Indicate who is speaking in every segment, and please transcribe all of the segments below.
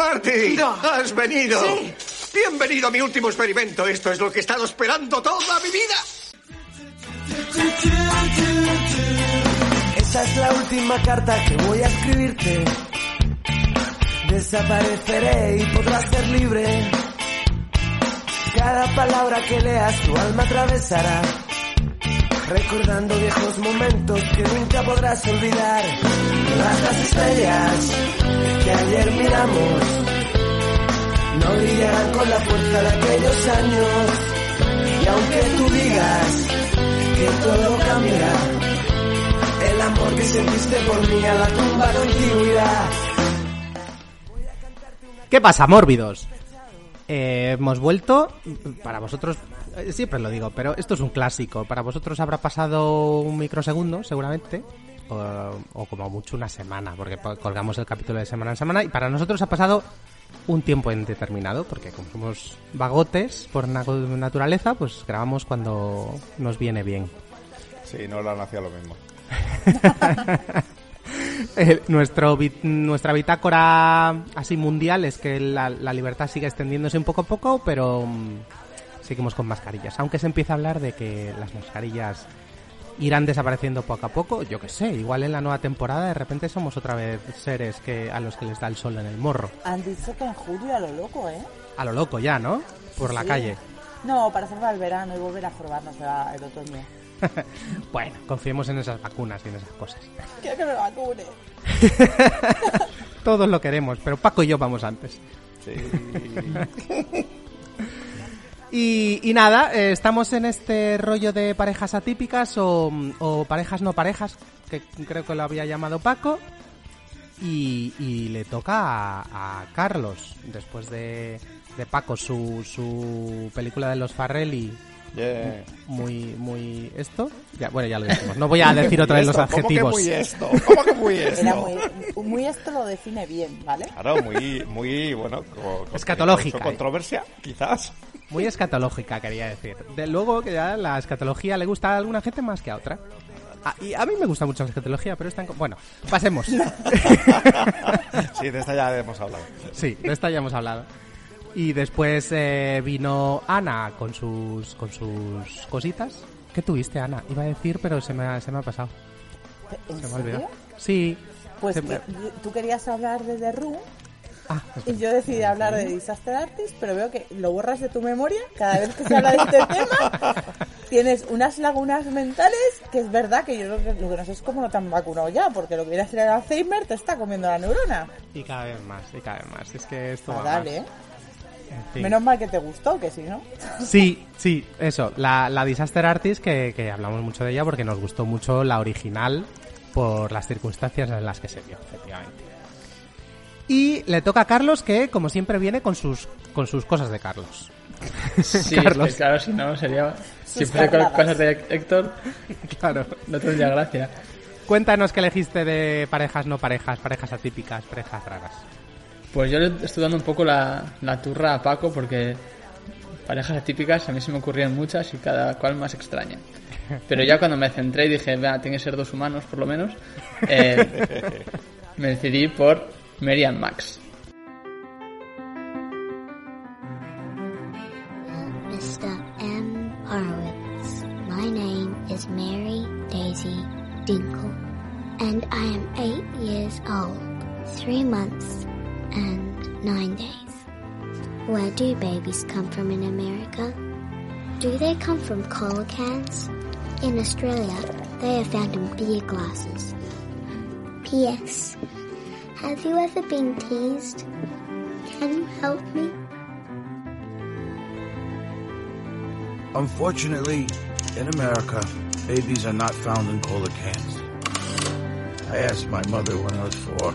Speaker 1: Marty,
Speaker 2: No.
Speaker 1: has venido.
Speaker 2: Sí.
Speaker 1: Bienvenido a mi último experimento. Esto es lo que he estado esperando toda mi vida.
Speaker 3: Esta es la última carta que voy a escribirte. Desapareceré y podrás ser libre. Cada palabra que leas tu alma atravesará. Recordando viejos momentos que nunca podrás olvidar. Las estrellas que ayer miramos no brillarán con la fuerza de aquellos años. Y aunque tú digas que todo cambiará, el amor que sentiste por mí a la tumba contigo irá.
Speaker 4: ¿Qué pasa, mórbidos? Eh, hemos vuelto, para vosotros, siempre lo digo, pero esto es un clásico. Para vosotros habrá pasado un microsegundo, seguramente, o, o como mucho una semana, porque po- colgamos el capítulo de semana en semana, y para nosotros ha pasado un tiempo indeterminado, porque como somos vagotes por na- naturaleza, pues grabamos cuando nos viene bien.
Speaker 5: Sí, no la hacía lo mismo.
Speaker 4: Eh, nuestro nuestra bitácora así mundial es que la, la libertad sigue extendiéndose un poco a poco, pero mm, seguimos con mascarillas. Aunque se empieza a hablar de que las mascarillas irán desapareciendo poco a poco, yo que sé, igual en la nueva temporada de repente somos otra vez seres que a los que les da el sol en el morro.
Speaker 2: Han dicho que en julio a lo loco, ¿eh?
Speaker 4: A lo loco ya, ¿no? Por la
Speaker 2: Sí.
Speaker 4: calle.
Speaker 2: No, para hacerlo al verano y volver a jorobarnos el otoño.
Speaker 4: Bueno, confiemos en esas vacunas y en esas cosas.
Speaker 2: Quiero que me vacune.
Speaker 4: Todos lo queremos, pero Paco y yo vamos antes.
Speaker 5: Sí.
Speaker 4: Y, y nada, eh, estamos en este rollo de parejas atípicas o, o parejas no parejas, que creo que lo había llamado Paco. Y, y le toca a, a Carlos, después de, de Paco, su, su película de los Farrelly,
Speaker 5: Yeah.
Speaker 4: muy, muy esto. Ya, bueno, ya lo dijimos. No voy a decir otra vez los
Speaker 5: ¿Cómo que
Speaker 4: adjetivos.
Speaker 5: muy esto? ¿Cómo que muy esto?
Speaker 2: Era muy, muy esto lo define bien, ¿vale?
Speaker 5: Claro, muy, muy, bueno, co- co-
Speaker 4: Escatológica,
Speaker 5: con
Speaker 4: eh.
Speaker 5: controversia, quizás.
Speaker 4: Muy escatológica, quería decir. De luego que ya la escatología le gusta a alguna gente más que a otra. Ah, y a mí me gusta mucho la escatología, pero está en... co- Bueno, pasemos.
Speaker 5: Sí, de esta ya hemos hablado.
Speaker 4: Sí, de esta ya hemos hablado. Y después eh, vino Ana con sus, con sus cositas. ¿Qué tuviste, Ana? Iba a decir, pero se me ha, se me ha pasado.
Speaker 2: ¿En
Speaker 4: Se me ha olvidado. Sí.
Speaker 2: Pues que
Speaker 4: me-
Speaker 2: tú querías hablar de The Room
Speaker 4: Ah,
Speaker 2: y yo decidí hablar de Disaster Artist, pero veo que lo borras de tu memoria cada vez que se habla de este tema. Tienes unas lagunas mentales que es verdad que yo lo que, lo que no sé es cómo no te han vacunado ya, porque lo que viene a ser el Alzheimer te está comiendo la neurona.
Speaker 4: y cada vez más, y cada vez más. Es que esto va
Speaker 2: Fatal,
Speaker 4: más.
Speaker 2: ¿eh?
Speaker 4: En fin.
Speaker 2: Menos mal que te gustó, que si no.
Speaker 4: Sí, sí, eso. La, la Disaster Artist, que, que hablamos mucho de ella porque nos gustó mucho la original por las circunstancias en las que se vio, efectivamente. Y le toca a Carlos que, como siempre, viene con sus, con sus cosas de Carlos.
Speaker 6: Sí,
Speaker 4: Carlos.
Speaker 6: es que claro, si no sería... Si
Speaker 2: Sus
Speaker 6: fuera con cosas de Héctor,
Speaker 4: Claro.
Speaker 6: no tendría gracia.
Speaker 4: Cuéntanos qué elegiste de parejas no parejas, parejas atípicas, parejas raras.
Speaker 6: Pues yo le estoy dando un poco la, la turra a Paco porque parejas atípicas a mí se me ocurrían muchas y cada cual más extraña. Pero ya cuando me centré y dije, vea, tiene que ser dos humanos por lo menos, eh, me decidí por Mary and Max.
Speaker 7: Mr. M. Horowitz. My name is Mary Daisy Dinkle, and I am eight years old, three months, and nine days. Where do babies come from in America? Do they come from cola cans? In Australia, they are found in beer glasses. P.S. Have you ever been teased? Can you help me?
Speaker 8: Unfortunately, in America, babies are not found in cola cans. I asked my mother when I was four,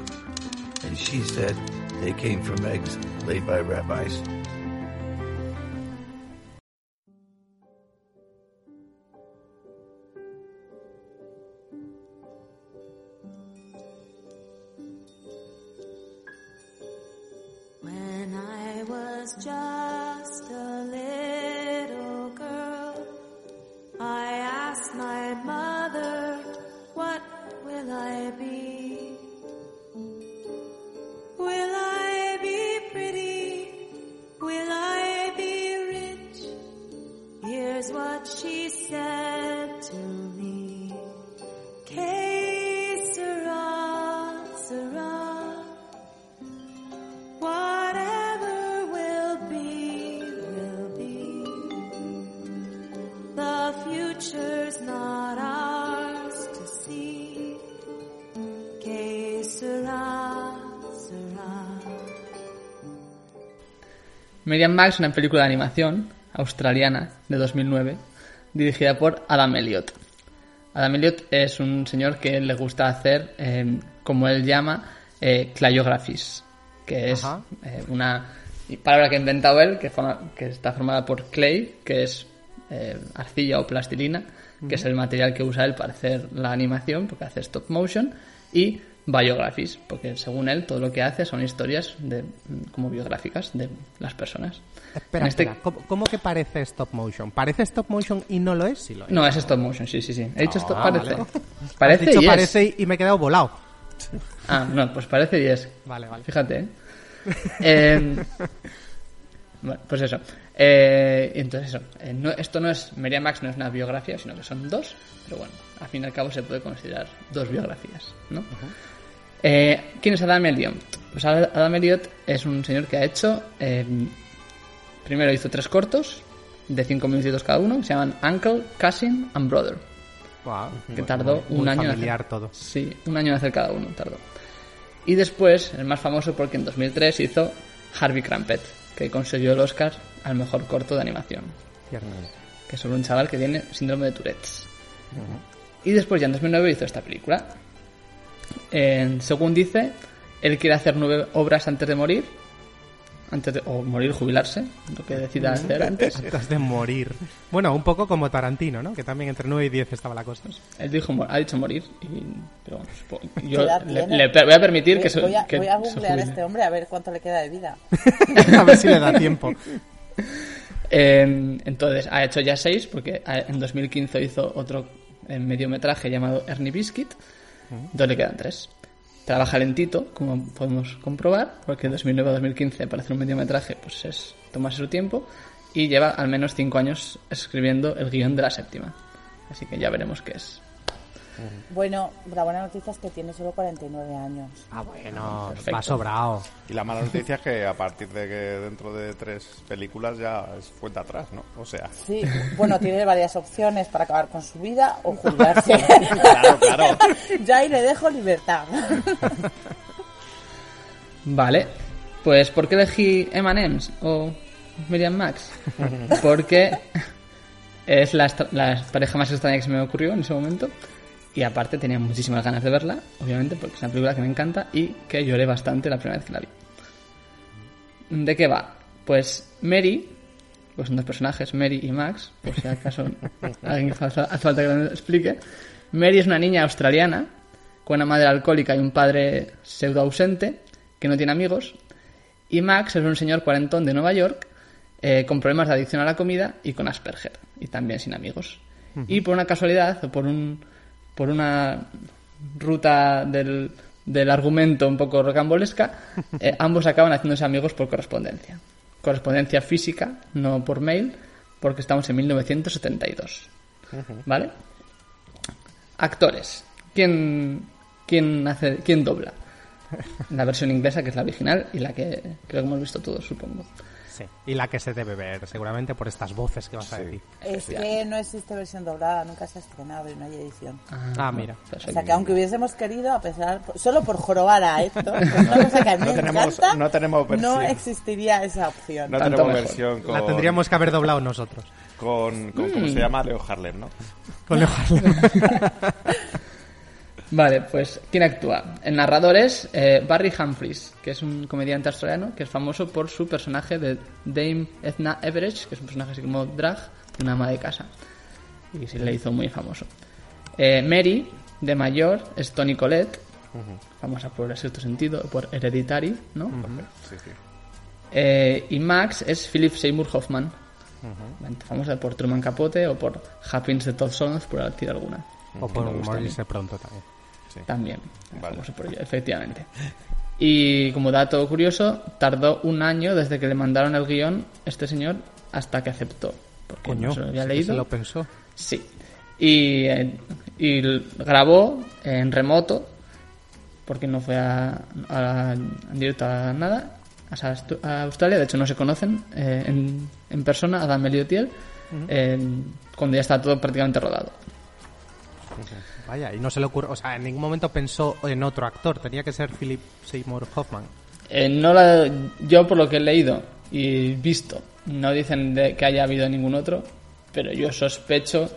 Speaker 8: and she said they came from eggs laid by rabbis.
Speaker 6: Miriam Max, una película de animación australiana de 2009, dirigida por Adam Elliot. Adam Elliot es un señor que le gusta hacer, eh, como él llama, eh, clayographies, que es eh, una palabra que ha inventado él, que, forma- que está formada por clay, que es eh, arcilla o plastilina, que es el material que usa él para hacer la animación, porque hace stop motion, y biographies, porque según él todo lo que hace son historias de, como biográficas de las personas.
Speaker 4: Espera,
Speaker 6: este-
Speaker 4: espera, ¿Cómo, cómo que parece stop motion? ¿Parece stop motion y no lo es? Sí lo es.
Speaker 6: No, es stop motion, sí, sí, sí. He dicho stop,
Speaker 4: Ah,
Speaker 6: parece.
Speaker 4: vale.
Speaker 6: Parece
Speaker 4: Has dicho
Speaker 6: y
Speaker 4: parece y- y me he quedado volado.
Speaker 6: Ah, no, pues parece y es.
Speaker 4: Vale, vale.
Speaker 6: Fíjate, ¿eh? Eh, bueno, pues eso. Eh, entonces eso. Eh, no- esto no es... Miriam Max no es una biografía, sino que son dos. Pero bueno, al fin y al cabo se puede considerar dos biografías, ¿no? Eh, ¿Quién es Adam Elliot? Pues Ad- Adam Elliot es un señor que ha hecho... eh, primero hizo tres cortos de cinco minutitos cada uno, se llaman Uncle, Cousin and Brother.
Speaker 4: Guau,
Speaker 6: Que tardó
Speaker 4: muy-
Speaker 6: un
Speaker 4: muy
Speaker 6: año en hacer.
Speaker 4: todo.
Speaker 6: Sí, un año en hacer cada uno tardó. Y después, el más famoso porque en 2003 hizo Harvey Crampet, que consiguió el Oscar al mejor corto de animación,
Speaker 4: Cierto.
Speaker 6: que es sobre un chaval que tiene síndrome de Tourette's. Y después ya en 2009 hizo esta película. En- según dice, él quiere hacer nueve obras antes de morir, antes de, o morir, jubilarse, lo que decida hacer antes.
Speaker 4: Antes de morir. Bueno, un poco como Tarantino, ¿no? Que también entre 9 y 10 estaba la cosa.
Speaker 6: Él dijo, ha dicho morir, y, pero yo
Speaker 2: ¿Qué edad
Speaker 6: le, le voy a permitir
Speaker 2: Voy,
Speaker 6: que se,
Speaker 2: voy a,
Speaker 6: que
Speaker 2: voy a googlear a este hombre a ver cuánto le queda de vida.
Speaker 4: a ver si le da tiempo.
Speaker 6: Eh, entonces, ha hecho ya seis, porque ha- en 2015 hizo otro eh, mediometraje llamado Ernie Biscuit. Entonces le quedan tres. Trabaja lentito, como podemos comprobar, porque 2009 a 2015 para hacer un mediometraje pues es tomarse su tiempo. Y lleva al menos cinco años escribiendo el guion de la séptima. Así que ya veremos qué es.
Speaker 2: Bueno, la buena noticia es que tiene solo 49 años.
Speaker 4: Ah, bueno,
Speaker 6: Perfecto.
Speaker 4: va sobrado.
Speaker 5: Y la mala noticia es que a partir de que dentro de tres películas ya es cuenta atrás, ¿no? O sea,
Speaker 2: Sí, bueno, tiene varias opciones para acabar con su vida o jubilarse.
Speaker 5: Claro, claro.
Speaker 2: ya ahí le dejo libertad.
Speaker 6: Vale, pues ¿por qué elegí M&M's o Miriam Max? Porque es la pareja más extraña que se me ocurrió en ese momento y aparte tenía muchísimas ganas de verla, obviamente, porque es una película que me encanta y que lloré bastante la primera vez que la vi. ¿De qué va? Pues Mary, pues son dos personajes, Mary y Max, por si acaso alguien hace hace falta que lo explique. Mary es una niña australiana con una madre alcohólica y un padre pseudo ausente que no tiene amigos. Y Max es un señor cuarentón de Nueva York eh, con problemas de adicción a la comida y con Asperger y también sin amigos. Y por una casualidad o por un por una ruta del, del argumento un poco rocambolesca, eh, ambos acaban haciéndose amigos por correspondencia. Correspondencia física, no por mail, porque estamos en 1972. ¿Vale? Actores. ¿Quién, quién, hace, ¿Quién dobla? La versión inglesa, que es la original, y la que creo que hemos visto todos, supongo.
Speaker 4: Sí. Y la que se debe ver, seguramente por estas voces que vas a decir.
Speaker 2: Es que no existe versión doblada, nunca se ha estrenado y no hay edición.
Speaker 4: Ah, mira.
Speaker 2: O sea que aunque hubiésemos querido, a pesar, solo por jorobar a esto, que es una cosa que a mí
Speaker 5: No
Speaker 2: me
Speaker 5: tenemos-
Speaker 2: encanta,
Speaker 5: no tenemos versión.
Speaker 2: existiría esa opción.
Speaker 5: no tenemos versión con,
Speaker 4: La tendríamos que haber doblado nosotros.
Speaker 5: con, con- ¿cómo
Speaker 6: Mm.
Speaker 5: se llama? Leo Harlem, ¿no?
Speaker 4: Con Leo Harlem.
Speaker 6: Vale, pues ¿quién actúa? El narrador es eh, Barry Humphries, que es un comediante australiano que es famoso por su personaje de Dame Edna Everett, que es un personaje así como drag, una ama de casa. Y se le hizo muy famoso. Eh, Mary, de mayor, es Tony Collette, famosa por el sexto sentido, por Hereditary, ¿no?
Speaker 5: Sí, sí.
Speaker 6: Eh, y Max es Philip Seymour Hoffman, famosa por Truman Capote o por Happiness de Todd Solondz, por decir alguna.
Speaker 4: o por morirse pronto también.
Speaker 6: También,
Speaker 5: Vale.
Speaker 6: por ello, efectivamente. Y como dato curioso, tardó un año desde que le mandaron el guion este señor hasta que aceptó. Porque
Speaker 4: Coño,
Speaker 6: no se lo había
Speaker 4: sí
Speaker 6: leído.
Speaker 4: se lo pensó.
Speaker 6: Sí. Y, eh, y grabó en remoto, porque no fue a, a- en directo a nada, a, a Australia. De hecho, no se conocen eh, en, en persona, Adam Elliot y él, eh, cuando ya está todo prácticamente rodado.
Speaker 4: Vaya, y no se le ocurre, o sea, en ningún momento pensó en otro actor, tenía que ser Philip Seymour Hoffman.
Speaker 6: Eh, no la, yo, por lo que he leído y visto. No dicen de que haya habido ningún otro, pero yo sospecho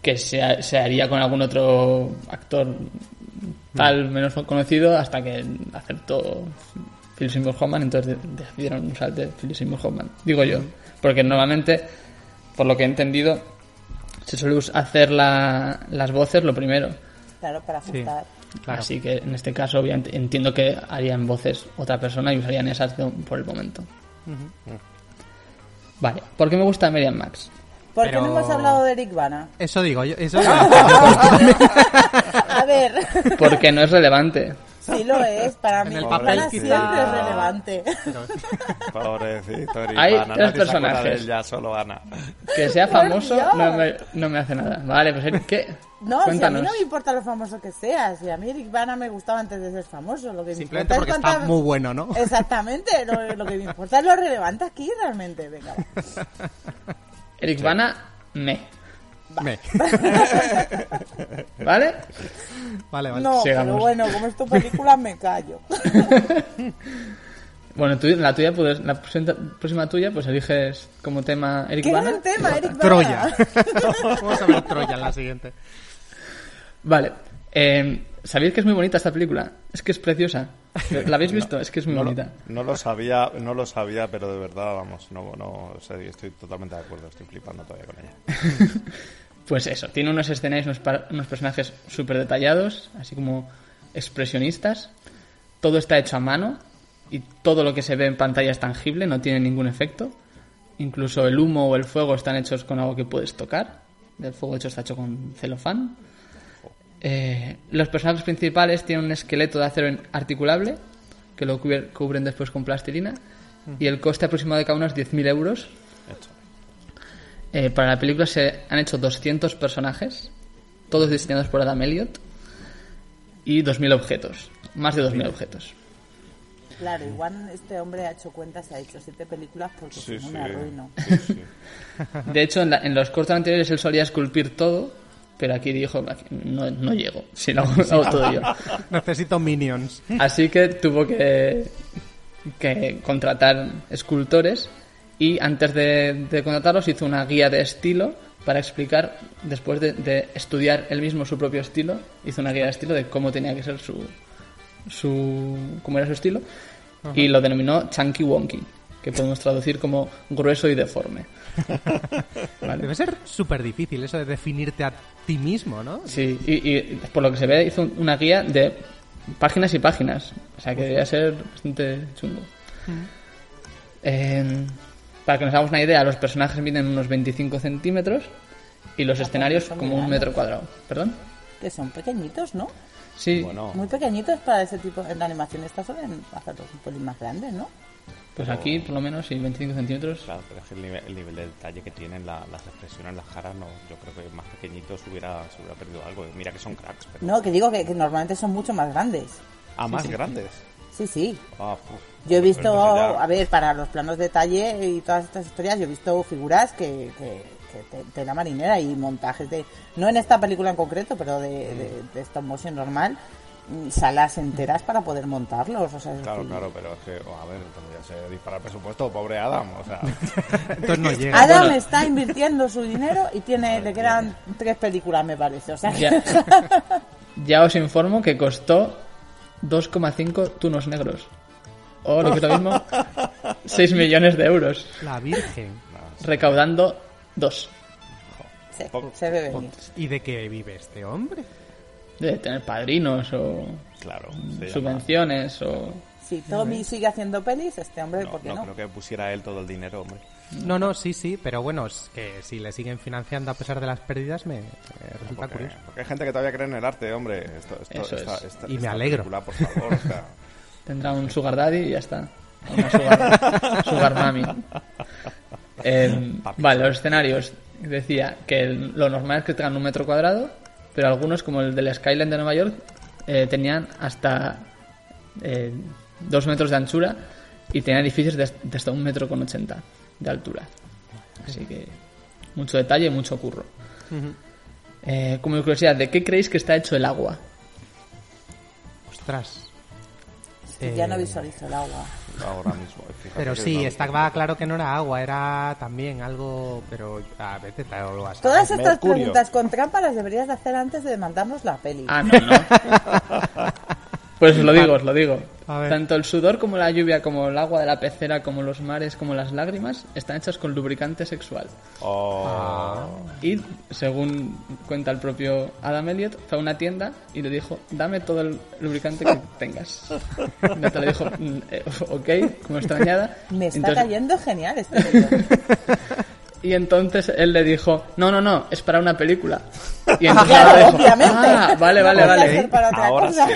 Speaker 6: que se, se haría con algún otro actor tal menos conocido hasta que acertó Philip Seymour Hoffman, entonces de- decidieron usar de Philip Seymour Hoffman. Digo yo, porque normalmente, por lo que he entendido, se suele hacer la- las voces lo primero.
Speaker 2: Claro, para ajustar.
Speaker 4: Claro.
Speaker 6: Así que en este caso, obviamente, entiendo que harían voces otra persona y usarían esas de- por el momento. Vale, ¿por qué me gusta Merian Max?
Speaker 2: ¿Por qué
Speaker 4: Pero-
Speaker 2: no hemos hablado de Eric Bana?
Speaker 4: Eso digo yo. Eso digo.
Speaker 2: A ver,
Speaker 6: Porque no es relevante.
Speaker 2: Sí lo es. Para mí,
Speaker 4: el
Speaker 2: Eric
Speaker 4: papel quizá-
Speaker 2: siempre es relevante.
Speaker 5: Pobrecito, Eric
Speaker 6: Hay
Speaker 5: Bana,
Speaker 6: tres personajes.
Speaker 5: ya, solo Ana.
Speaker 6: Que sea famoso no me, no me hace nada. Vale, pues Eric, ¿qué?
Speaker 2: No, si a mí no me importa lo famoso que seas. Si a mí Eric Bana me gustaba antes de ser famoso. Lo que me
Speaker 4: Simplemente
Speaker 2: importa
Speaker 4: porque
Speaker 2: es
Speaker 4: está
Speaker 2: contar-
Speaker 4: muy bueno, ¿no?
Speaker 2: Exactamente. Lo, lo que me importa es lo relevante aquí realmente. Venga, va.
Speaker 6: Eric Bana, me.
Speaker 4: Me.
Speaker 6: ¿Vale?
Speaker 4: Vale, vale.
Speaker 2: No, pero bueno, como es tu película, me callo.
Speaker 6: Bueno, tú, la tuya, pues, la próxima tuya, pues eliges como tema Eric
Speaker 2: ¡Qué
Speaker 6: Bana.
Speaker 2: tema, Eric Bana!
Speaker 4: Troya. Vamos a ver Troya en la siguiente.
Speaker 6: Vale. Eh, ¿Sabéis que es muy bonita esta película? Es que es preciosa. ¿La habéis visto? Es que es muy
Speaker 5: No lo,
Speaker 6: bonita.
Speaker 5: no lo sabía, no lo sabía, pero de verdad, vamos, no, no, o sea, estoy totalmente de acuerdo, estoy flipando todavía con ella.
Speaker 6: Pues eso, tiene unos escenarios, unos, unos personajes súper detallados, así como expresionistas. Todo está hecho a mano y todo lo que se ve en pantalla es tangible, no tiene ningún efecto. Incluso el humo o el fuego están hechos con algo que puedes tocar. El fuego hecho está hecho con celofán. Eh, los personajes principales tienen un esqueleto de acero articulable que lo cubren después con plastilina. Y el coste aproximado de cada uno es 10.000 euros. Eh, para la película se han hecho 200 personajes, todos diseñados por Adam Elliot, y 2.000 objetos, más de 2.000 objetos.
Speaker 2: Claro, igual este hombre ha hecho cuentas, ha hecho siete películas porque
Speaker 5: Sí,
Speaker 2: no
Speaker 5: sí.
Speaker 2: me arruino.
Speaker 5: sí, sí.
Speaker 6: De hecho, en, la- en los cortos anteriores él solía esculpir todo, pero aquí dijo, "Aquí no, no llego, si lo hago, lo hago todo yo.
Speaker 4: Necesito minions.
Speaker 6: Así que tuvo que, que contratar escultores y antes de, de contratarlos hizo una guía de estilo para explicar, después de, de estudiar él mismo su propio estilo, hizo una guía de estilo de cómo tenía que ser su, su cómo era su estilo y lo denominó Chunky Wonky, que podemos traducir como grueso y deforme. ¿Vale?
Speaker 4: Debe ser súper difícil eso de definirte a ti mismo, ¿no?
Speaker 6: Sí, y, y por lo que se ve hizo una guía de páginas y páginas. O sea que debería ser bastante chungo. Eh, para que nos hagamos una idea, los personajes miden unos 25 centímetros y los escenarios como un metro cuadrado. ¿Perdón?
Speaker 2: Que son pequeñitos, ¿no?
Speaker 6: Sí,
Speaker 5: Bueno,
Speaker 2: Muy pequeñitos para ese tipo. En la animación esta suelen hacerlos un pelín más grandes, ¿no?
Speaker 6: pues aquí por lo menos sí, 25 centímetros.
Speaker 5: claro, pero es que el nivel, el nivel de detalle que tienen, la- las expresiones, las caras, no, yo creo que más pequeñitos hubiera, se hubiera perdido algo. Mira que son cracks, pero...
Speaker 2: No, que digo que, que normalmente son mucho más grandes.
Speaker 5: Ah, más grandes.
Speaker 2: Sí, sí.
Speaker 5: Ah.
Speaker 2: Yo he visto, a ver, para los planos de detalle y todas estas historias, yo he visto figuras que, que, que te- tela marinera y montajes de, no en esta película en concreto, pero de, de, de stop motion normal, mm, salas enteras para poder montarlos. O sea, es
Speaker 5: Claro, claro, pero es que, oh, a ver, entonces ya se dispara el presupuesto, pobre Adam, o sea...
Speaker 4: Entonces no llega.
Speaker 2: Adam
Speaker 6: Bueno.
Speaker 2: está invirtiendo su dinero y tiene, le quedan tres películas, me parece. O sea, que-
Speaker 6: Ya, ya os informo que costó 2,5 tunos negros. O lo que es lo mismo, 6 millones de euros.
Speaker 4: La Virgen.
Speaker 6: Recaudando 2.
Speaker 2: se, se venir.
Speaker 4: ¿Y de qué vive este hombre?
Speaker 6: Debe tener padrinos o
Speaker 5: Claro,
Speaker 6: subvenciones o...
Speaker 2: Si Tommy sigue haciendo pelis, este hombre,
Speaker 5: No,
Speaker 2: ¿por qué
Speaker 5: no
Speaker 2: no?
Speaker 5: creo que pusiera él todo el dinero, hombre.
Speaker 4: No, no, sí, sí, pero bueno, es que si le siguen financiando a pesar de las pérdidas me, resulta
Speaker 5: Porque,
Speaker 4: curioso.
Speaker 5: porque hay gente que todavía cree en el arte, hombre. Esto, esto,
Speaker 6: Eso
Speaker 5: esta-
Speaker 6: es.
Speaker 5: esta-
Speaker 4: Y me alegro.
Speaker 5: película, por favor, o sea,
Speaker 6: Tendrá un sugar daddy y ya está. Una sugar, sugar mami. Eh, vale, los escenarios. Decía que el- lo normal es que tengan un metro cuadrado, pero algunos, como el del Skyline de Nueva York, eh, tenían hasta eh, dos metros de anchura y tenían edificios de, de hasta un metro con ochenta de altura. Así que mucho detalle y mucho curro. Eh, como curiosidad, ¿de qué creéis que está hecho el agua?
Speaker 4: Ostras. Eh,
Speaker 2: Ya no visualizo el agua.
Speaker 5: Ahora mismo. fíjate
Speaker 4: Pero sí,
Speaker 5: no-
Speaker 4: estaba claro que no era agua, era también algo, pero a veces te lo vas a
Speaker 2: Todas estas
Speaker 5: Mercurio.
Speaker 2: preguntas con trampa las deberías de hacer antes de mandarnos la peli.
Speaker 6: Ah, no, no. Pues os lo digo, os lo digo.
Speaker 4: A ver.
Speaker 6: Tanto el sudor como la lluvia, como el agua de la pecera, como los mares, como las lágrimas, están hechas con lubricante sexual.
Speaker 5: Oh.
Speaker 6: Y, según cuenta el propio Adam Elliot, fue a una tienda y le dijo, dame todo el lubricante que tengas. Y Nata le dijo, "Mm, eh, ok, como extrañada.
Speaker 2: Me está
Speaker 6: Entonces-
Speaker 2: cayendo genial este.
Speaker 6: Y entonces él le dijo, no, no, no, es para una película. Y
Speaker 2: Claro,
Speaker 6: entonces ella dijo,
Speaker 2: obviamente.
Speaker 6: ah, vale, vale,
Speaker 2: No
Speaker 6: vale.
Speaker 2: ser para otra
Speaker 5: Ahora
Speaker 2: cosa.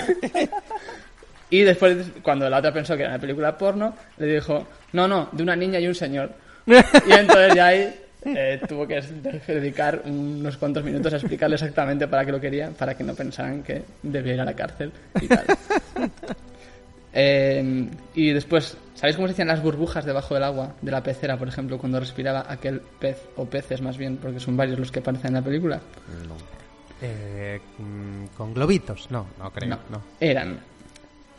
Speaker 6: Y después, cuando la otra pensó que era una película porno, le dijo, no, no, de una niña y un señor. Y entonces ya ahí eh, tuvo que dedicar unos cuantos minutos a explicarle exactamente para qué lo quería, para que no pensaran que debía ir a la cárcel y tal. Eh, y después, ¿sabéis cómo se hacían las burbujas debajo del agua de la pecera, por ejemplo, cuando respiraba aquel pez, o peces más bien, porque son varios los que aparecen en la película?
Speaker 4: Eh, mm, con globitos, no, no creo,
Speaker 6: No,
Speaker 4: no.
Speaker 6: eran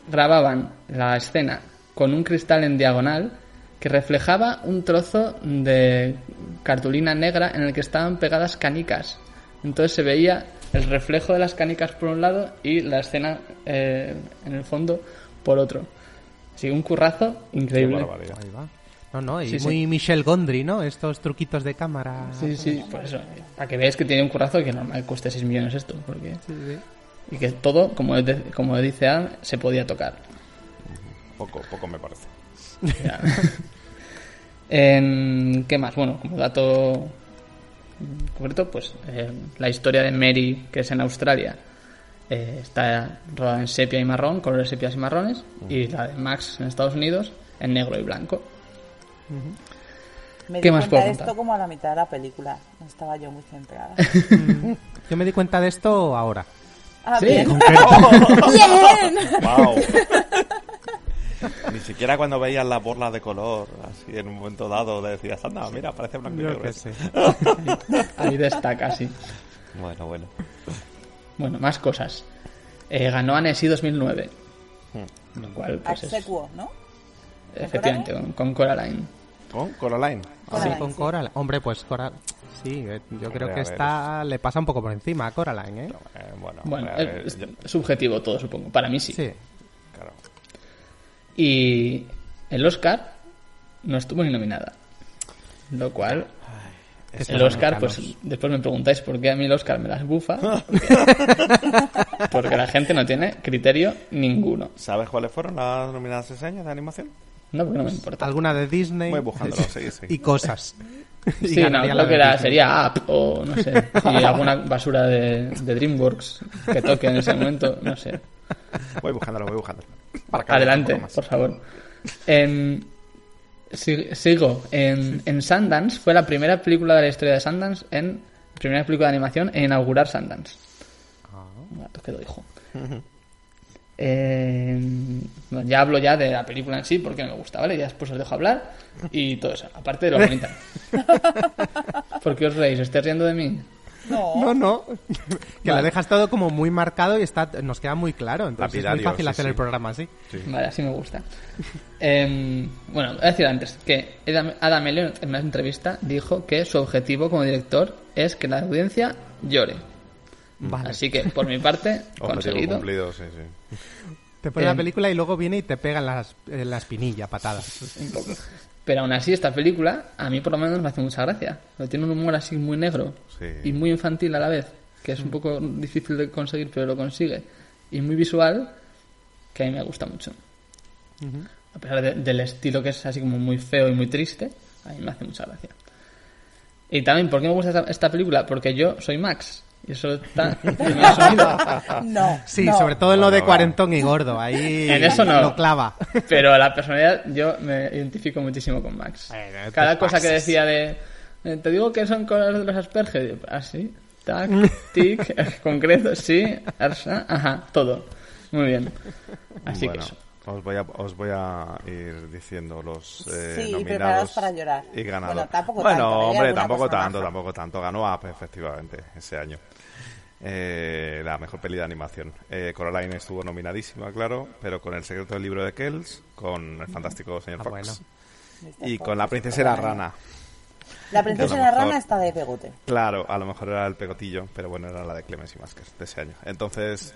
Speaker 6: grababan la escena con un cristal en diagonal que reflejaba un trozo de cartulina negra en el que estaban pegadas canicas. Entonces se veía el reflejo de las canicas por un lado y la escena eh, en el fondo por otro. Sí, un currazo increíble.
Speaker 4: Ahí va. No, no, y
Speaker 6: Sí, sí.
Speaker 4: muy Michelle Gondry, ¿no? Estos truquitos de cámara.
Speaker 6: Sí, sí, por eso. Para que veáis que tiene un currazo que normal cueste 6 millones esto. Porque... Y que todo, como, de- como dice Adam, se podía tocar.
Speaker 5: Poco, poco me parece.
Speaker 6: En- ¿Qué más? Bueno, como dato concreto, pues eh, la historia de Mary, que es en Australia, eh, está rodada en sepia y marrón, colores sepias y marrones, y la de Max en Estados Unidos en negro y blanco.
Speaker 2: Me
Speaker 6: ¿Qué
Speaker 2: di
Speaker 6: más
Speaker 2: cuenta
Speaker 6: puedo
Speaker 2: de esto como a la mitad de la película. No estaba yo muy centrada.
Speaker 4: Yo me di cuenta de esto ahora.
Speaker 2: Ah,
Speaker 6: Sí,
Speaker 2: bien. ¡Bien!
Speaker 5: ¡Wow! Ni siquiera cuando veías las borlas de color, así en un momento dado, le decías, anda, mira, parece blanco y negro.
Speaker 4: qué
Speaker 5: eso".
Speaker 4: sé.
Speaker 6: Ahí destaca, sí.
Speaker 5: Bueno, bueno.
Speaker 6: Bueno, más cosas. Eh, ganó Annecy 2009. Lo cual, pues es,
Speaker 2: ¿no?
Speaker 6: efectivamente, con, con Coraline.
Speaker 5: ¿Con Coraline?
Speaker 4: Sí,
Speaker 2: Coraline,
Speaker 4: con
Speaker 2: sí.
Speaker 4: Coraline. Hombre, pues Coral. Sí, eh, yo creo que está le pasa un poco por encima a Coraline, ¿eh?
Speaker 5: Eh, bueno, ver,
Speaker 6: es
Speaker 5: yo-
Speaker 6: subjetivo todo, supongo. Para mí sí.
Speaker 4: Sí.
Speaker 5: claro.
Speaker 6: Y el Oscar no estuvo ni nominada. Lo cual,
Speaker 4: Es
Speaker 6: el Oscar,
Speaker 4: americanos.
Speaker 6: pues después me preguntáis por qué a mí el Oscar me las bufa. Porque la gente no tiene criterio ninguno.
Speaker 5: ¿Sabes cuáles fueron las nominadas ese año de animación?
Speaker 6: No, porque no me importa.
Speaker 4: Alguna de Disney.
Speaker 5: Voy buscándolo, sí, sí.
Speaker 4: Y cosas. Y
Speaker 6: Sí, no, creo
Speaker 4: la
Speaker 6: que
Speaker 4: Disney.
Speaker 6: sería Up o no sé. Y alguna basura de, de DreamWorks que toque en ese momento, no sé.
Speaker 5: Voy buscándolo, voy buscándolo. Para
Speaker 6: Adelante, por favor. En- si- sigo. En, en Sundance fue la primera película de la historia de Sundance en primera película de animación en inaugurar Sundance. Un gato que lo dijo. Eh, ya hablo ya de la película en sí porque me gusta, ¿vale? Ya después os dejo hablar y todo eso, aparte de lo bonita. ¿Por qué os reís? ¿Estáis riendo de mí?
Speaker 2: No.
Speaker 4: No, no. Que
Speaker 6: Vale.
Speaker 4: lo dejas todo como muy marcado y está nos queda muy claro. Entonces es muy fácil
Speaker 5: sí,
Speaker 4: hacer
Speaker 5: sí.
Speaker 4: el programa así.
Speaker 6: Vale, así me gusta. Em, bueno, voy a decir antes que Adam Adam Elliot en una entrevista dijo que su objetivo como director es que la audiencia llore.
Speaker 4: Vale.
Speaker 6: Así que, por mi parte, conseguido.
Speaker 5: cumplido, sí, sí.
Speaker 4: Te pone la
Speaker 6: Em.
Speaker 4: película y luego viene y te pega en las, en la espinilla, patadas.
Speaker 6: Un poco. Pero aún así, esta película, a mí por lo menos me hace mucha gracia. Pero tiene un humor así muy negro
Speaker 5: Sí.
Speaker 6: y muy infantil a la vez, que es un poco difícil de conseguir, pero lo consigue. Y muy visual, que a mí me gusta mucho. A pesar de- del estilo que es así como muy feo y muy triste, a mí me hace mucha gracia. Y también, ¿por qué me gusta esta, esta película? Porque yo soy Max. Y eso está.
Speaker 2: No.
Speaker 4: Sí,
Speaker 2: no.
Speaker 4: sobre todo en lo de cuarentón y gordo. Ahí
Speaker 6: En eso no.
Speaker 4: lo clava.
Speaker 6: Pero la personalidad, yo me identifico muchísimo con Max.
Speaker 4: No te
Speaker 6: Cada cosa que decía de. eh, Te digo que son cosas de los Asperger. Así, tac, tic, eh, concreto, sí, arsa, ajá, todo. Muy bien. Así
Speaker 5: bueno,
Speaker 6: que eso.
Speaker 5: Os voy, a, os voy a ir diciendo los eh,
Speaker 2: Sí, y
Speaker 5: nominados
Speaker 2: preparados para llorar.
Speaker 5: y ganadores.
Speaker 2: Bueno, tampoco
Speaker 5: Bueno,
Speaker 2: tanto, hay
Speaker 5: hombre, tampoco tanto, tampoco tanto. Ganó Up, efectivamente, ese año. Eh, la mejor peli de animación. Eh, Coraline estuvo nominadísima, claro, pero con El secreto del libro de Kells, con el fantástico señor
Speaker 4: Ah,
Speaker 5: Fox
Speaker 4: bueno.
Speaker 5: y con La princesa y la rana.
Speaker 2: La princesa
Speaker 5: lo
Speaker 2: la
Speaker 5: mejor-
Speaker 2: rana está de pegote.
Speaker 5: Claro, a lo mejor era el pegotillo, pero bueno, era la de Clemens y Masker de ese año. Entonces,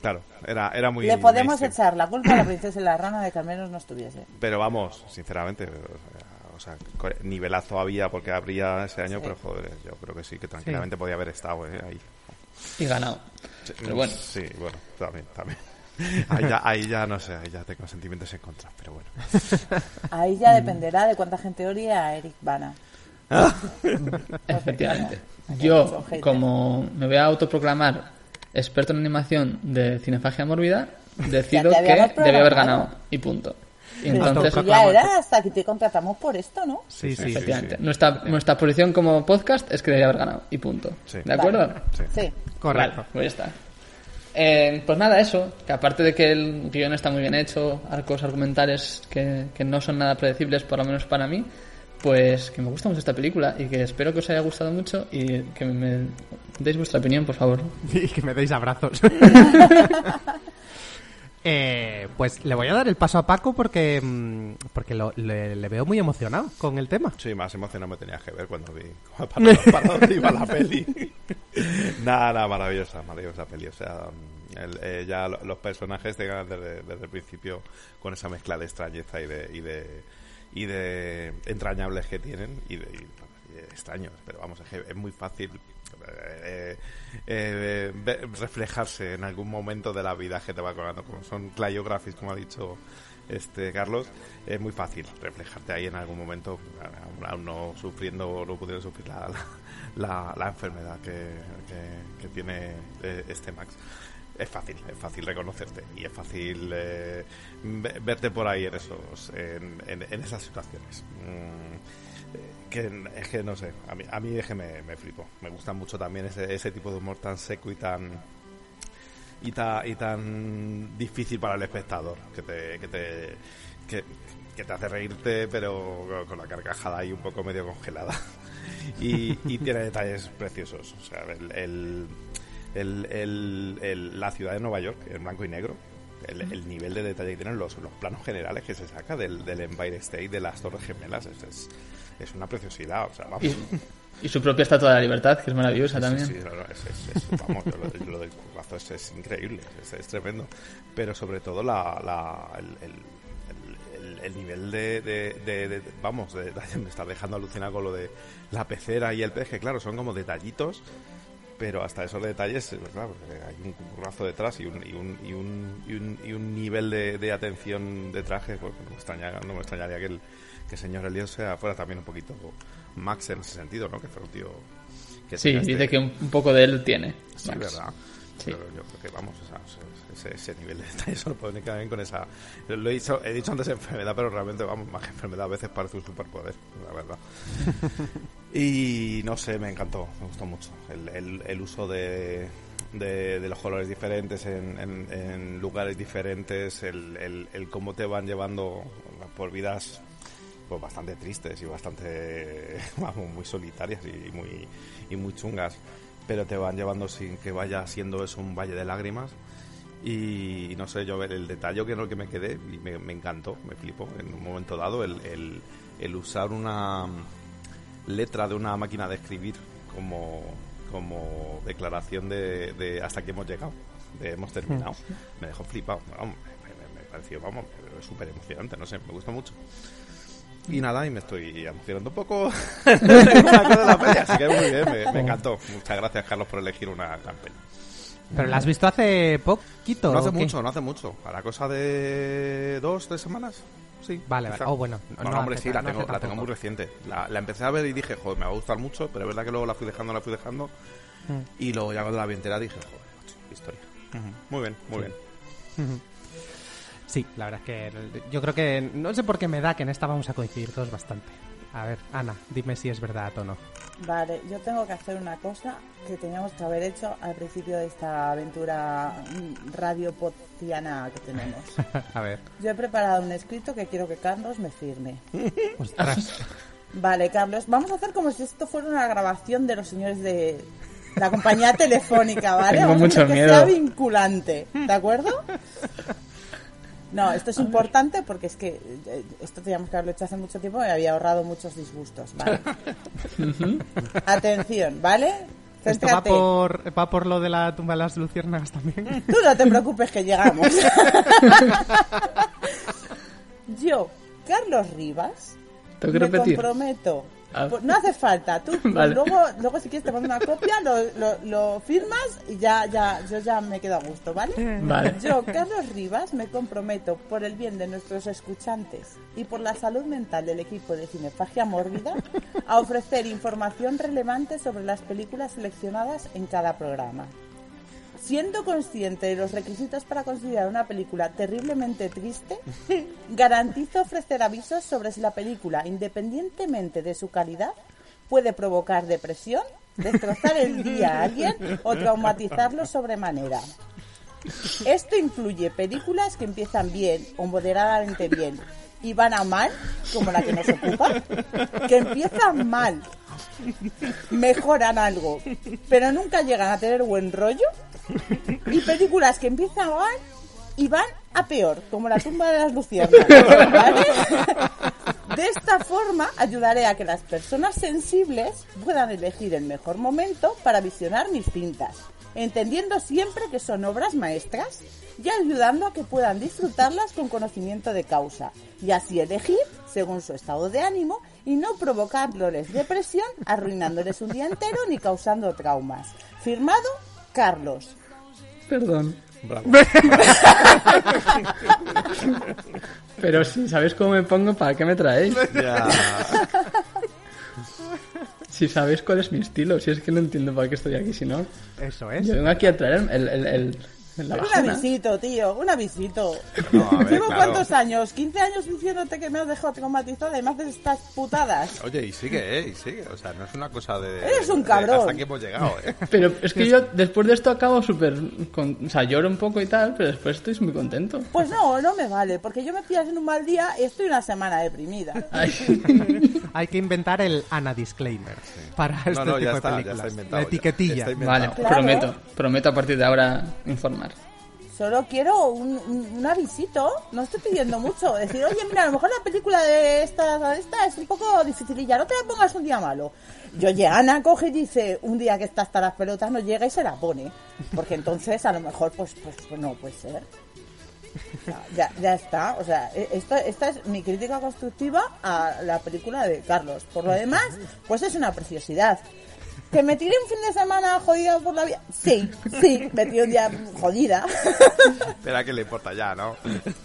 Speaker 5: claro, era, era muy.
Speaker 2: Le podemos
Speaker 5: mainstream.
Speaker 2: echar la culpa a la princesa y la rana de que al menos no estuviese.
Speaker 5: Pero vamos, sinceramente, o sea, nivelazo había porque habría ese año, pero joder, yo creo que sí, que tranquilamente podía haber estado eh, ahí.
Speaker 6: Y ganado.
Speaker 5: Sí,
Speaker 6: Pero bueno.
Speaker 5: Sí, bueno, también, también. Ahí ya, ahí ya no sé, ahí ya tengo sentimientos en contra, pero bueno.
Speaker 2: Ahí ya dependerá de cuánta gente odie a Eric Bana.
Speaker 6: Efectivamente.
Speaker 2: Hay
Speaker 6: Yo, como me voy a autoproclamar experto en animación de cinefagia mórbida, decido que debía haber ganado. Y punto. Y entonces,
Speaker 2: ya era hasta que te contratamos por esto, ¿no?
Speaker 4: Sí, sí,
Speaker 6: efectivamente, Nuestra, nuestra posición como podcast es que debería haber ganado. Y punto.
Speaker 5: Sí.
Speaker 6: ¿De acuerdo?
Speaker 2: Vale.
Speaker 5: Sí.
Speaker 4: Correcto.
Speaker 6: Vale, pues ya está. Eh, pues nada, eso. Que aparte de que el guion está muy bien hecho, arcos argumentales que, que no son nada predecibles, por lo menos para mí, pues que me gusta mucho esta película y que espero que os haya gustado mucho y que me deis vuestra opinión, por favor.
Speaker 4: Y que me deis abrazos. Eh, pues le voy a dar el paso a Paco porque mm, porque lo- le, veo muy emocionado con el tema.
Speaker 5: Sí, más emocionado me tenía que ver cuando vi para, dónde iba la peli. nada, nada, maravillosa, maravillosa peli. O sea, el- eh, ya lo- los personajes llegan desde, desde el principio con esa mezcla de extrañeza y de, y de, y de entrañables que tienen y de extraños. Pero vamos, es muy fácil eh, eh, reflejarse en algún momento de la vida que te va colando. Como son Clayographies, como ha dicho este Carlos, es muy fácil reflejarte ahí en algún momento, aún- no sufriendo no pudiendo sufrir la, la, la enfermedad que, que, tiene eh, este Max. Es fácil, es fácil reconocerte y es fácil ve- verte por ahí en esos, en, en- en esas situaciones. Mm, que es que no sé, a mí, a mí es que me, me flipo. Me gusta mucho también ese, ese tipo de humor tan seco y tan y tan, y tan difícil para el espectador que te que te que, te hace reírte pero con la carcajada ahí un poco medio congelada y, tiene detalles preciosos o sea el, el, el- la ciudad de Nueva York en blanco y negro el, el nivel de detalle que tienen los, los planos generales que se saca del, del Empire State de las Torres Gemelas es, es, es una preciosidad o sea vamos
Speaker 6: Y, y su propia estatua de la libertad, que es maravillosa también.
Speaker 5: Sí, sí, no, no, es, es- es- vamos, lo, lo del currazo es, increíble, es, tremendo. Pero sobre todo la, la- el, el- el- el nivel de, de- de- de- vamos, me está dejando alucinar con lo de la pecera y el pez, que claro, son como detallitos, pero hasta esos detalles, claro, hay un currazo detrás y un, y un, y un, y un, y un nivel de, de atención de traje, porque no me, extraña, no me extrañaría que el, que el señor Elliot sea, fuera también un poquito Max en ese sentido, ¿no? Que fuera un tío que
Speaker 6: Sí,
Speaker 5: este-
Speaker 6: dice que un, un poco de él tiene.
Speaker 5: Sí,
Speaker 6: Max.
Speaker 5: verdad.
Speaker 6: Sí.
Speaker 5: Pero yo creo que vamos, o sea, ese, ese- nivel de detalle solo puede quedar bien con esa. Lo he dicho, he dicho antes enfermedad, pero realmente, vamos, más que enfermedad a veces parece un superpoder, la verdad. y no sé, me encantó, me gustó mucho. El, el- el uso de, de, de los colores diferentes en, en- en lugares diferentes, el, el- el cómo te van llevando por vidas pues bastante tristes y bastante vamos muy solitarias y muy y muy chungas pero te van llevando sin que vaya siendo eso un valle de lágrimas. Y no sé yo el detalle que no que me quedé y me, me encantó me flipó en un momento dado el, el, el usar una letra de una máquina de escribir como como declaración de, de hasta aquí hemos llegado de hemos terminado me dejó flipado. Vamos, me, me- me pareció vamos súper emocionante no sé me gusta mucho y nada, y me estoy emocionando un poco de la peli, así que muy bien, me, me encantó. Muchas gracias, Carlos, por elegir una gran peli.
Speaker 4: ¿Pero la has visto hace poquito?
Speaker 5: No hace mucho, no hace mucho. A la cosa de dos, tres semanas. Sí.
Speaker 4: Vale,
Speaker 5: quizá.
Speaker 4: vale. Oh, bueno.
Speaker 5: No,
Speaker 4: No
Speaker 5: hombre, sí, la
Speaker 4: no
Speaker 5: tengo, la tengo muy reciente. La, la empecé a ver y dije, joder, me va a gustar mucho, pero es verdad que luego la fui dejando, la fui dejando.
Speaker 4: Mm.
Speaker 5: Y luego ya cuando la vi entera dije, joder, macho, historia. Muy bien, muy bien.
Speaker 4: Sí, la verdad es que yo creo que no sé por qué me da que en esta vamos a coincidir todos bastante. A ver, Ana, dime si es verdad o no.
Speaker 2: Vale, yo tengo que hacer una cosa que teníamos que haber hecho al principio de esta aventura radiopodciana que tenemos.
Speaker 4: a ver.
Speaker 2: Yo he preparado un escrito que quiero que Carlos me firme.
Speaker 4: Ostras.
Speaker 2: Vale, Carlos, vamos a hacer como si esto fuera una grabación de los señores de, La compañía telefónica, ¿vale?
Speaker 6: Tengo
Speaker 2: Vamos a
Speaker 6: mucho
Speaker 2: hacer que
Speaker 6: miedo.
Speaker 2: sea vinculante, ¿de acuerdo? No, esto es importante porque es que eh, esto teníamos que haberlo hecho hace mucho tiempo y me había ahorrado muchos disgustos, ¿vale? Atención, ¿vale?
Speaker 4: Esto va por, va por lo de la tumba de las luciérnagas también.
Speaker 2: Tú no te preocupes que llegamos. Yo, Carlos Rivas, me comprometo.
Speaker 6: Ah.
Speaker 2: Pues no hace falta, tú pues
Speaker 6: Vale.
Speaker 2: luego, luego si quieres te mando una copia, lo, lo, lo firmas y ya, ya, yo ya me quedo a gusto, ¿vale?
Speaker 6: Vale.
Speaker 2: Yo, Carlos Rivas, me comprometo por el bien de nuestros escuchantes y por la salud mental del equipo de Cinefagia Mórbida a ofrecer información relevante sobre las películas seleccionadas en cada programa. Siendo consciente de los requisitos para considerar una película terriblemente triste, garantizo ofrecer avisos sobre si la película, independientemente de su calidad, puede provocar depresión, destrozar el día a alguien o traumatizarlo sobremanera. Esto incluye películas que empiezan bien o moderadamente bien y van a mal, como la que nos ocupa, que empiezan mal, mejoran algo, pero nunca llegan a tener buen rollo, y películas que empiezan mal y van a peor, como la tumba de las luciérnagas, ¿vale? De esta forma ayudaré a que las personas sensibles puedan elegir el mejor momento para visionar mis cintas, entendiendo siempre que son obras maestras y ayudando a que puedan disfrutarlas con conocimiento de causa y así elegir según su estado de ánimo y no provocándoles depresión, arruinándoles un día entero ni causando traumas. Firmado Carlos.
Speaker 6: Perdón.
Speaker 5: Bravo.
Speaker 6: Pero si sabéis cómo me pongo, ¿para qué me traéis?
Speaker 5: Ya.
Speaker 6: Si sabéis cuál es mi estilo, si es que no entiendo para qué estoy aquí, si no.
Speaker 4: Eso es.
Speaker 6: Yo vengo aquí a traer el, el, el,
Speaker 2: Un avisito, tío, un avisito.
Speaker 5: No, a ver,
Speaker 2: Llevo
Speaker 5: claro.
Speaker 2: cuántos años, 15 años diciéndote que me has dejado traumatizada y me haces estas putadas.
Speaker 5: Oye, y sigue, ¿eh? Y sigue. O sea, no es una cosa de...
Speaker 2: Eres un
Speaker 5: de-
Speaker 2: cabrón.
Speaker 5: hasta aquí hemos llegado, ¿eh?
Speaker 6: Pero es que yo después de esto acabo súper... con- O sea, lloro un poco y tal, pero después estoy muy contento.
Speaker 2: Pues no, no me vale, porque yo me pillas en un mal día y estoy una semana deprimida.
Speaker 6: Ay,
Speaker 4: Hay que inventar el Ana Disclaimer para este
Speaker 5: No, no,
Speaker 4: tipo
Speaker 5: ya
Speaker 4: de
Speaker 5: está, ya
Speaker 4: películas.
Speaker 5: está inventado.
Speaker 4: La
Speaker 5: ya.
Speaker 4: etiquetilla.
Speaker 5: Está inventado.
Speaker 6: vale,
Speaker 2: Claro.
Speaker 6: prometo. Prometo a partir de ahora informar.
Speaker 2: Solo quiero un, un- un avisito, no estoy pidiendo mucho. Decir, oye, mira, a lo mejor la película de esta, esta es un poco dificililla, no te la pongas un día malo. Yo, Ana coge y dice, un día que está hasta las pelotas no llega y se la pone. Porque entonces a lo mejor, pues, pues, pues no puede ser. Ya, ya está, o sea, e- esto, esta es mi crítica constructiva a la película de Carlos. Por lo demás, pues es una preciosidad. ¿Que me tiré un fin de semana jodida por la vida? Sí, sí, me tiré un día jodida.
Speaker 5: Espera, que le importa ya, ¿no?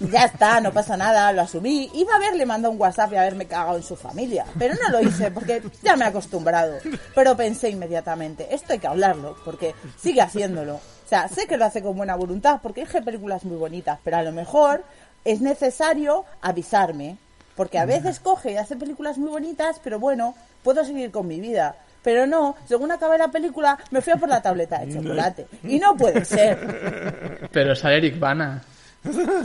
Speaker 2: ya está, no pasa nada, lo asumí. Iba a haberle mandado un WhatsApp y haberme cagado en su familia, pero no lo hice porque ya me he acostumbrado. Pero pensé inmediatamente, esto hay que hablarlo, porque sigue haciéndolo. O sea, sé que lo hace con buena voluntad, porque hay películas muy bonitas, pero a lo mejor es necesario avisarme, porque a veces coge y hace películas muy bonitas, pero bueno, puedo seguir con mi vida. Pero no, según acabé la película, me fui a por la tableta de chocolate. Y no puede ser.
Speaker 6: Pero sale Eric Bana.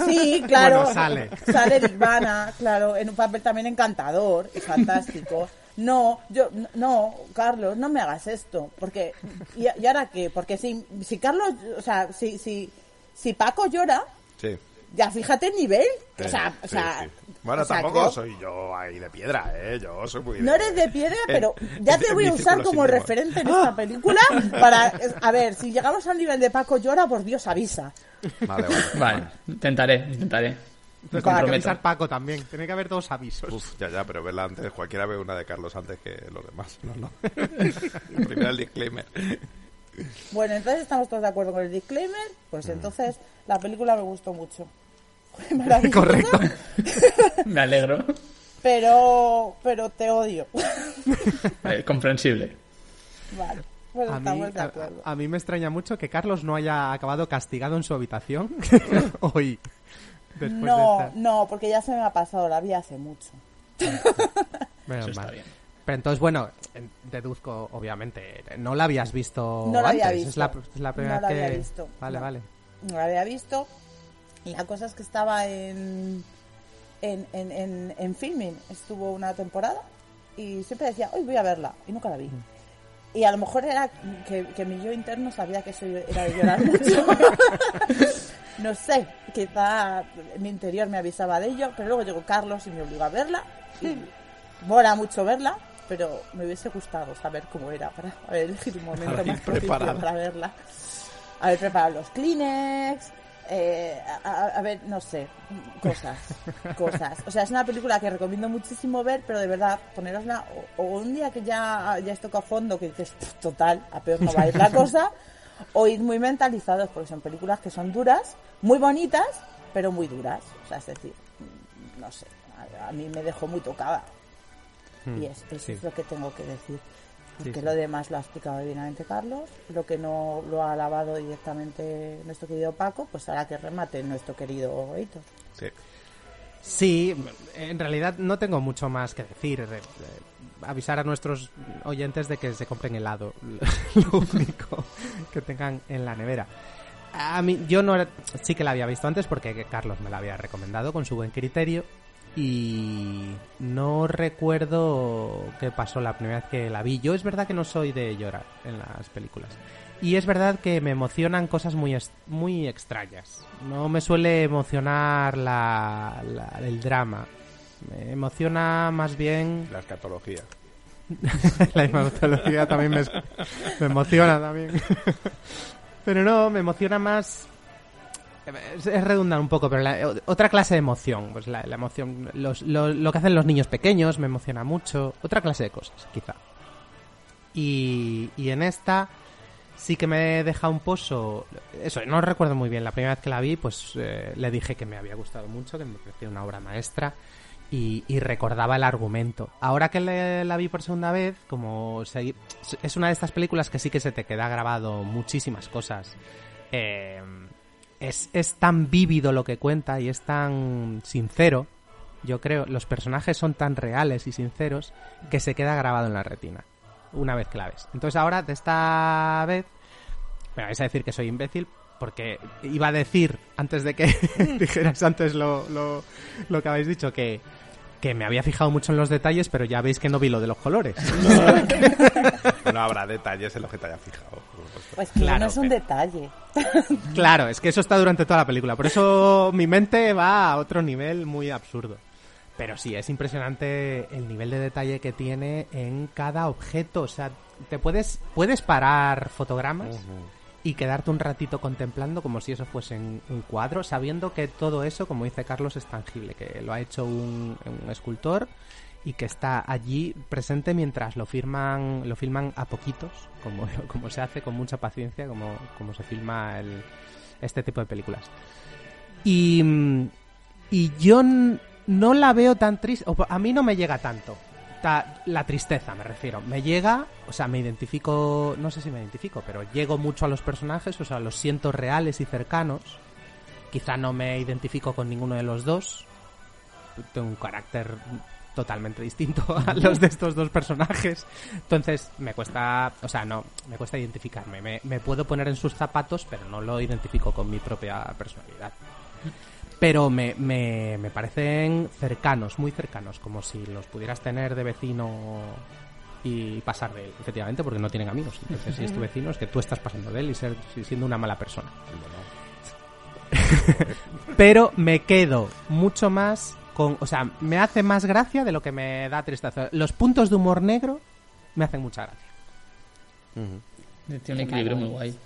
Speaker 2: Sí, claro.
Speaker 4: Bueno, sale.
Speaker 2: Sale Eric Bana, claro, en un papel también encantador y fantástico. No, yo, no, Carlos, no me hagas esto, porque, ¿y, y ahora qué? Porque si, si Carlos, o sea, si, si, si Paco llora,
Speaker 5: Sí.
Speaker 2: Ya fíjate el nivel, o sea, o sea,
Speaker 5: sí. Bueno,
Speaker 2: o sea,
Speaker 5: tampoco
Speaker 2: creo-
Speaker 5: soy yo ahí de piedra, ¿eh? Yo soy muy...
Speaker 2: No eres de piedra, pero ya te voy a usar como referente en esta película para, a ver, si llegamos al nivel de Paco llora, por Dios avisa.
Speaker 5: Vale, vale.
Speaker 6: Vale, intentaré, intentaré.
Speaker 4: Entonces, tiene que avisar Paco también. Tiene que haber dos avisos.
Speaker 5: Uf, ya, ya, pero verla antes. Cualquiera ve una de Carlos antes que los demás. No, no. Primero el disclaimer.
Speaker 2: Bueno, entonces estamos todos de acuerdo con el disclaimer. Pues entonces la película me gustó mucho. Maravillosa,
Speaker 4: Correcto.
Speaker 6: Me alegro.
Speaker 2: Pero, pero te odio.
Speaker 6: Eh, comprensible.
Speaker 2: Vale, pues
Speaker 4: A mí,
Speaker 2: estamos de
Speaker 4: a,
Speaker 2: acuerdo.
Speaker 4: a mí me extraña mucho que Carlos no haya acabado castigado en su habitación hoy. Después de
Speaker 2: No,
Speaker 4: esta-
Speaker 2: no, porque ya se me ha pasado, la vi hace mucho.
Speaker 4: Menos
Speaker 6: Eso está
Speaker 4: mal.
Speaker 6: bien.
Speaker 4: Pero entonces, bueno, en- deduzco, obviamente, no la habías visto
Speaker 2: No la había
Speaker 4: antes.
Speaker 2: visto.
Speaker 4: Es la, es la primera
Speaker 2: No la había visto,
Speaker 4: Vale,
Speaker 2: no.
Speaker 4: vale.
Speaker 2: No la había visto. Y la cosa es que estaba en, en, en, en, en filming. Estuvo una temporada y siempre decía, hoy voy a verla. Y nunca la vi. Y a lo mejor era que, que mi yo interno sabía que eso era de llorar mucho. no sé, quizá mi interior me avisaba de ello, pero luego llegó Carlos y me obligó a verla. Y mola mucho verla, pero me hubiese gustado saber cómo era para haber elegido un momento más
Speaker 5: preparada.
Speaker 2: para verla. Haber preparado los Kleenex, eh, a, ver, no sé, cosas, cosas. O sea, es una película que recomiendo muchísimo ver, pero de verdad, ponerosla o, o un día que ya, ya has tocado fondo, que dices, "Pff, total, a peor no va a ir la cosa, o ir muy mentalizados, porque son películas que son duras, muy bonitas, pero muy duras. O sea, es decir, mm, no sé, a, a mí me dejó muy tocada.
Speaker 4: Mm,
Speaker 2: Y es, eso
Speaker 4: sí.
Speaker 2: es lo que tengo que decir. Porque
Speaker 4: sí.
Speaker 2: lo demás lo ha explicado divinamente Carlos, lo que no lo ha alabado directamente nuestro querido Paco, pues hará que remate nuestro querido Heitor.
Speaker 5: Sí.
Speaker 4: Sí, en realidad no tengo mucho más que decir. Eh, eh, Avisar a nuestros oyentes de que se compren helado, lo único que tengan en la nevera. A mí, yo no era- sí que la había visto antes porque Carlos me la había recomendado con su buen criterio y no recuerdo qué pasó la primera vez que la vi. Yo es verdad que no soy de llorar en las películas. Y es verdad que me emocionan cosas muy, muy extrañas. No me suele emocionar la, la- el drama. Me emociona más bien...
Speaker 5: La escatología.
Speaker 4: la hematología también me, me emociona también. Pero no, me emociona más... Es, redundar un poco, pero la- otra clase de emoción. Pues la, la emoción... Lo, lo que hacen los niños pequeños me emociona mucho. Otra clase de cosas, quizá. Y, y en esta sí que me deja un pozo. Eso, no recuerdo muy bien. La primera vez que la vi, pues eh, le dije que me había gustado mucho, que me parecía una obra maestra. Y, y recordaba el argumento. Ahora que la vi por segunda vez, como se- es una de estas películas que sí que se te queda grabado muchísimas cosas. Eh, es, es tan vívido lo que cuenta y es tan sincero. Yo creo, los personajes son tan reales y sinceros que se queda grabado en la retina una vez que la ves. Entonces ahora, de esta vez, me vais a decir que soy imbécil porque iba a decir, antes de que dijeras antes lo, lo, lo que habéis dicho, que, que me había fijado mucho en los detalles, pero ya veis que no vi lo de los colores.
Speaker 5: habrá detalles en los que te haya fijado.
Speaker 2: Pues
Speaker 4: Claro,
Speaker 2: no es un detalle.
Speaker 4: Claro, es que eso está durante toda la película. Por eso mi mente va a otro nivel muy absurdo. Pero sí, es impresionante el nivel de detalle que tiene en cada objeto. O sea, te puedes, puedes parar fotogramas y quedarte un ratito contemplando como si eso fuese un un cuadro, sabiendo que todo eso, como dice Carlos, es tangible, que lo ha hecho un, un escultor y que está allí presente mientras lo firman, lo filman a poquitos, como, como se hace con mucha paciencia, como, como se filma el, este tipo de películas. Y, y yo no la veo tan triste, a mí no me llega tanto. Ta- la tristeza, me refiero. Me llega, o sea, me identifico, no sé si me identifico, pero llego mucho a los personajes, o sea, los siento reales y cercanos. Quizá no me identifico con ninguno de los dos. Tengo un carácter totalmente distinto a los de estos dos personajes. Entonces, me cuesta, o sea, no, me cuesta identificarme. Me, me puedo poner en sus zapatos, pero no lo identifico con mi propia personalidad. Pero me, me, me parecen cercanos, muy cercanos, como si los pudieras tener de vecino y pasar de él, efectivamente, porque no tienen amigos. Entonces, si es tu vecino, es que tú estás pasando de él y ser, y siendo una mala persona. Pero me quedo mucho más con. O sea, me hace más gracia de lo que me da tristeza. Los puntos de humor negro me hacen mucha gracia.
Speaker 6: Tiene un equilibrio muy guay.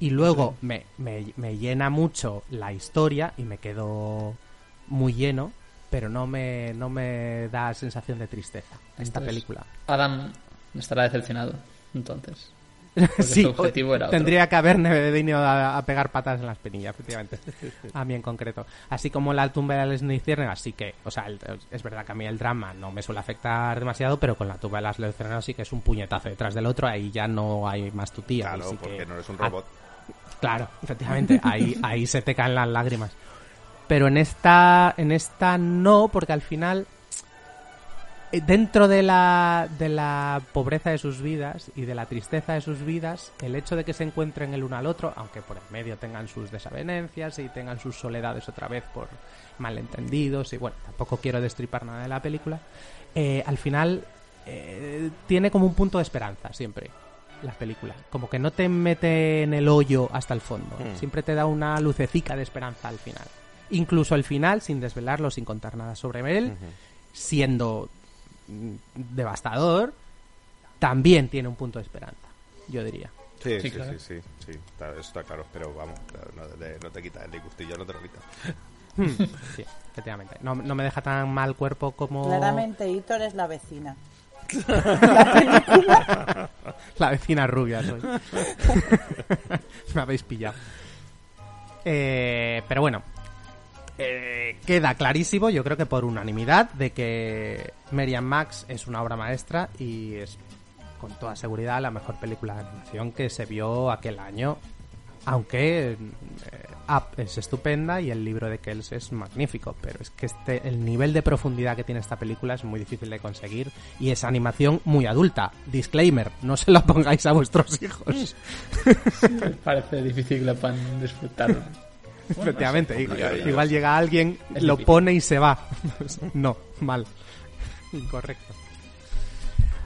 Speaker 4: Y luego me, me, me llena mucho la historia y me quedo muy lleno, pero no me, no me da sensación de tristeza esta película.
Speaker 6: Adam estará decepcionado, entonces.
Speaker 4: Sí,
Speaker 6: su objetivo era otro.
Speaker 4: tendría que haberme venido a, a pegar patas en la espinilla, efectivamente. A mí en concreto. Así como la tumba de las luciérnagas, sí que, o sea, el- es verdad que a mí el drama no me suele afectar demasiado, pero con la tumba de las luciérnagas sí que es un puñetazo detrás del otro, ahí ya no hay más tutía.
Speaker 5: Claro,
Speaker 4: que-
Speaker 5: porque no eres un robot.
Speaker 4: Claro, efectivamente, ahí, ahí se te caen las lágrimas. Pero en esta, en esta no, porque al final, dentro de la, de la pobreza de sus vidas y de la tristeza de sus vidas, el hecho de que se encuentren el uno al otro, aunque por el medio tengan sus desavenencias y tengan sus soledades otra vez por malentendidos, y bueno, tampoco quiero destripar nada de la película, eh, al final eh, tiene como un punto de esperanza siempre la película. Como que no te mete en el hoyo hasta el fondo.
Speaker 5: Hmm.
Speaker 4: Siempre te da una lucecica de esperanza al final. Incluso el final, sin desvelarlo, sin contar nada sobre él, siendo devastador, también tiene un punto de esperanza, yo diría.
Speaker 5: Sí,
Speaker 6: Sí,
Speaker 5: sí,
Speaker 6: claro.
Speaker 5: sí, sí, sí, está, eso está claro, pero vamos, claro, no, de- no te quita el disgustillo, no te lo quita.
Speaker 4: Hmm, sí, efectivamente. No, no me deja tan mal cuerpo como
Speaker 2: Claramente Hitor es la vecina.
Speaker 4: la vecina rubia soy. me habéis pillado. Eh, pero bueno, eh, queda clarísimo, yo creo que por unanimidad, de que Merian Max es una obra maestra y es con toda seguridad la mejor película de animación que se vio aquel año. Aunque eh, es estupenda y el libro de Kells es magnífico, pero es que este, el nivel de profundidad que tiene esta película es muy difícil de conseguir y es animación muy adulta. Disclaimer, no se la pongáis a vuestros hijos.
Speaker 6: Parece difícil que lo puedan
Speaker 4: Efectivamente,
Speaker 6: no sé,
Speaker 4: igual, llega alguien,
Speaker 6: Es
Speaker 4: lo
Speaker 6: difícil.
Speaker 4: pone y se va. no, mal. Incorrecto.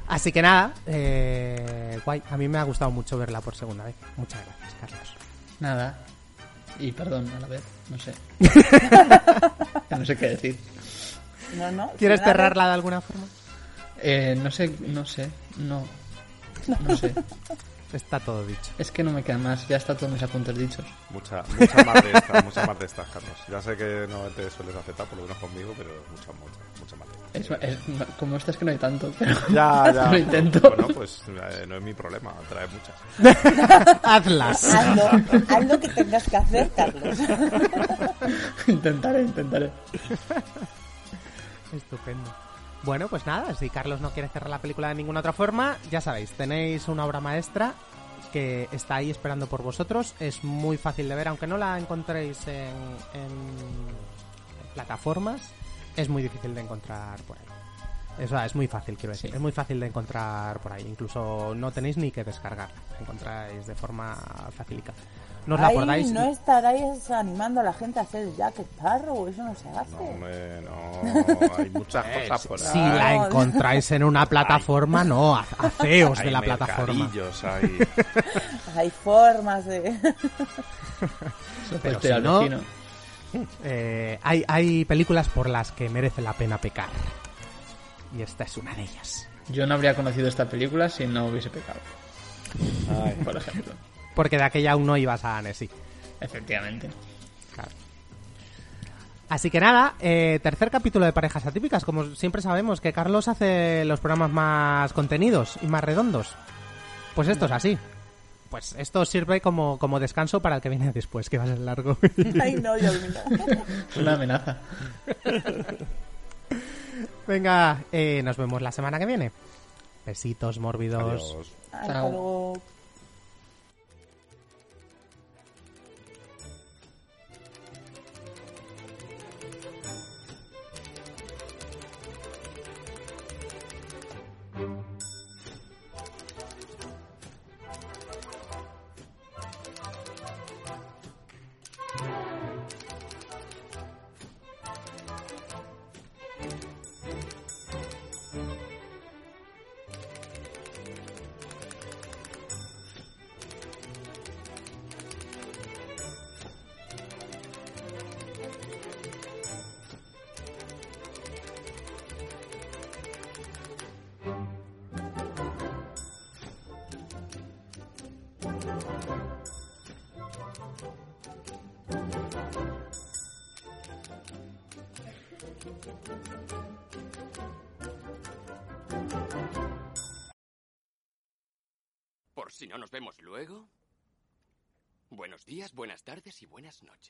Speaker 4: Así que nada, eh, guay. A mí me ha gustado mucho verla por segunda vez. Muchas gracias, Carlos.
Speaker 6: Nada. Y perdón a la vez, no sé. No sé qué decir.
Speaker 2: No, no.
Speaker 4: ¿Quieres cerrarla de alguna forma?
Speaker 6: Eh, no sé, no sé, no. No sé.
Speaker 4: Está todo dicho.
Speaker 6: Es que no me queda más, ya está todos mis apuntes dichos.
Speaker 5: Mucha, mucha más de estas, mucha más de estas, Carlos. Ya sé que no te sueles aceptar, por lo menos conmigo, pero mucha, mucha, mucha más de estas.
Speaker 6: Es, es- como esta es que no hay tanto, pero
Speaker 5: Ya, ya.
Speaker 6: lo intento.
Speaker 5: Bueno, pues eh, no es mi problema, trae muchas.
Speaker 4: Hazlas.
Speaker 2: Hazlo, haz lo que tengas que hacer, Carlos.
Speaker 6: intentaré, intentaré.
Speaker 4: Estupendo. Bueno, pues nada, si Carlos no quiere cerrar la película de ninguna otra forma, ya sabéis, tenéis una obra maestra que está ahí esperando por vosotros. Es muy fácil de ver, aunque no la encontréis en, en plataformas, es muy difícil de encontrar por ahí. Eso es muy fácil, quiero decir.
Speaker 6: Sí.
Speaker 4: Es muy fácil de encontrar por ahí. Incluso no tenéis ni que descargarla. La encontráis de forma facilita. No os la
Speaker 2: Ahí
Speaker 4: acordáis.
Speaker 2: no estaréis animando a la gente a hacer Jack Sparrow, eso no se hace.
Speaker 5: No, hombre, no, hay muchas cosas por ahí.
Speaker 4: Si la encontráis en una plataforma, no, ha- haceos de
Speaker 5: Hay
Speaker 4: la plataforma.
Speaker 5: mercadillos, hay...
Speaker 2: Hay formas de...
Speaker 6: Pero
Speaker 4: si no. Eh, hay, hay películas por las que merece la pena pecar. Y esta es una de ellas.
Speaker 6: Yo no habría conocido esta película si no hubiese pecado,
Speaker 5: Ay,
Speaker 6: por ejemplo.
Speaker 4: Porque de aquella aún no ibas a Annecy.
Speaker 6: Efectivamente.
Speaker 4: Claro. Así que nada, eh, tercer capítulo de Parejas Atípicas. Como siempre sabemos que Carlos hace los programas más contenidos y más redondos. Pues esto es así. Pues esto sirve como, como descanso para el que viene después, que va a ser largo.
Speaker 2: Ay, no.
Speaker 6: Es una amenaza.
Speaker 4: Venga, eh, nos vemos la semana que viene. Besitos mórbidos.
Speaker 5: Adiós.
Speaker 2: Hasta
Speaker 6: Chao.
Speaker 9: Buenas tardes y buenas noches.